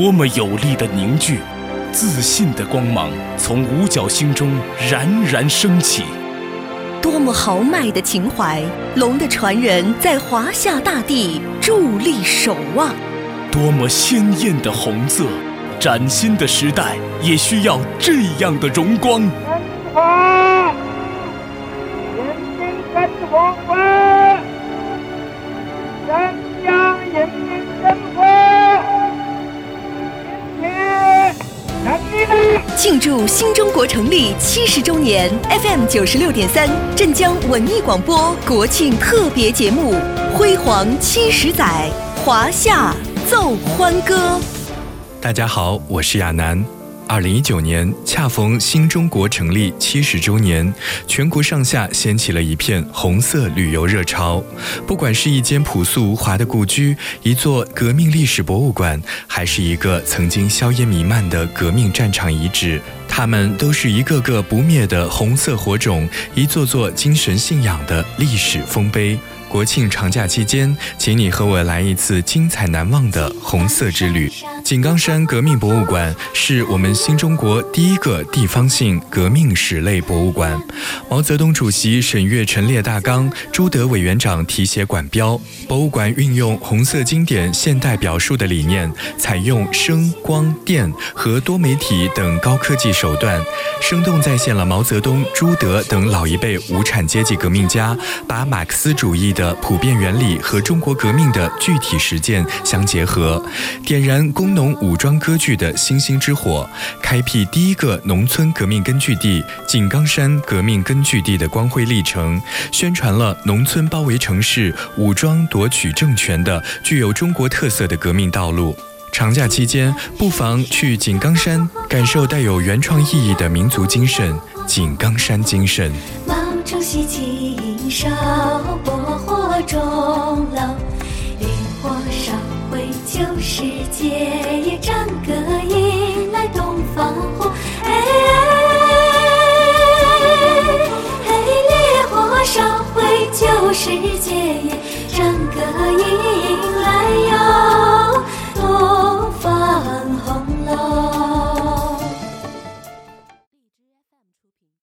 多么有力的凝聚，自信的光芒从五角星中冉冉升起。多么豪迈的情怀，龙的传人在华夏大地伫立守望。多么鲜艳的红色，崭新的时代也需要这样的荣光。庆祝新中国成立七十周年，FM 九十六点三，镇江文艺广播国庆特别节目《辉煌七十载》，华夏奏欢歌。大家好，我是亚楠。二零一九年恰逢新中国成立七十周年，全国上下掀起了一片红色旅游热潮。不管是一间朴素无华的故居，一座革命历史博物馆，还是一个曾经硝烟弥漫的革命战场遗址，它们都是一个个不灭的红色火种，一座座精神信仰的历史丰碑。国庆长假期间，请你和我来一次精彩难忘的红色之旅。井冈山革命博物馆是我们新中国第一个地方性革命史类博物馆。毛泽东主席审阅陈列大纲，朱德委员长题写馆标。博物馆运用红色经典现代表述的理念，采用声、光电和多媒体等高科技手段，生动再现了毛泽东、朱德等老一辈无产阶级革命家把马克思主义的普遍原理和中国革命的具体实践相结合，点燃工农武装割据的星星之火，开辟第一个农村革命根据地井冈山革命根据地的光辉历程，宣传了农村包围城市、武装夺取政权的具有中国特色的革命道路。长假期间，不妨去井冈山，感受带有原创意义的民族精神——井冈山精神。毛主席亲手拨火。钟楼，烈火烧毁旧世界，也战歌迎来东方红。哎，烈火烧毁旧世界，战歌迎。